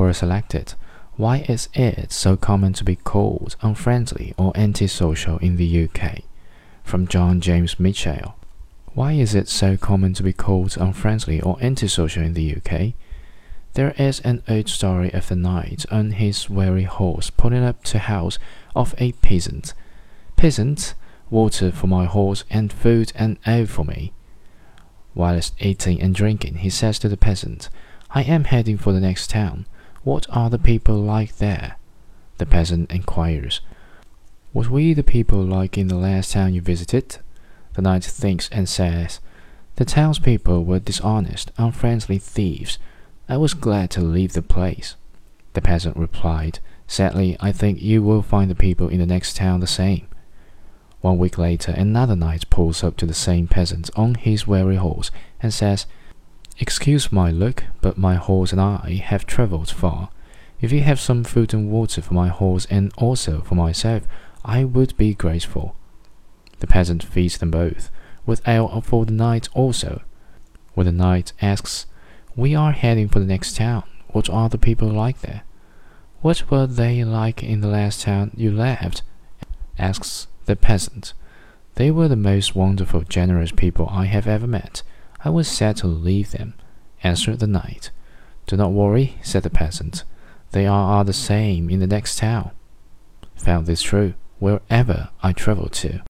Quora selected. Why is it so common to be called unfriendly or antisocial in the UK? From John James Mitchell. Why is it so common to be called unfriendly or antisocial in the UK? There is an old story of a knight on his weary horse pulling up to house of a peasant. Peasant, water for my horse and food and ale for me. Whilst eating and drinking, he says to the peasant, I am heading for the next town. What are the people like there? The peasant inquires, What were the people like in the last town you visited? The knight thinks and says, The townspeople were dishonest, unfriendly thieves. I was glad to leave the place. The peasant replied, Sadly, I think you will find the people in the next town the same. One week later, another knight pulls up to the same peasant on his weary horse and says, Excuse my look, but my horse and I have travelled far. If you have some food and water for my horse and also for myself, I would be grateful. The peasant feeds them both, with ale for the knight also. When the knight asks, We are heading for the next town. What are the people like there? What were they like in the last town you left? asks the peasant. They were the most wonderful, generous people I have ever met. I was sad to leave them, answered the knight. Do not worry, said the peasant. They are all the same in the next town. Found this true wherever I travel to.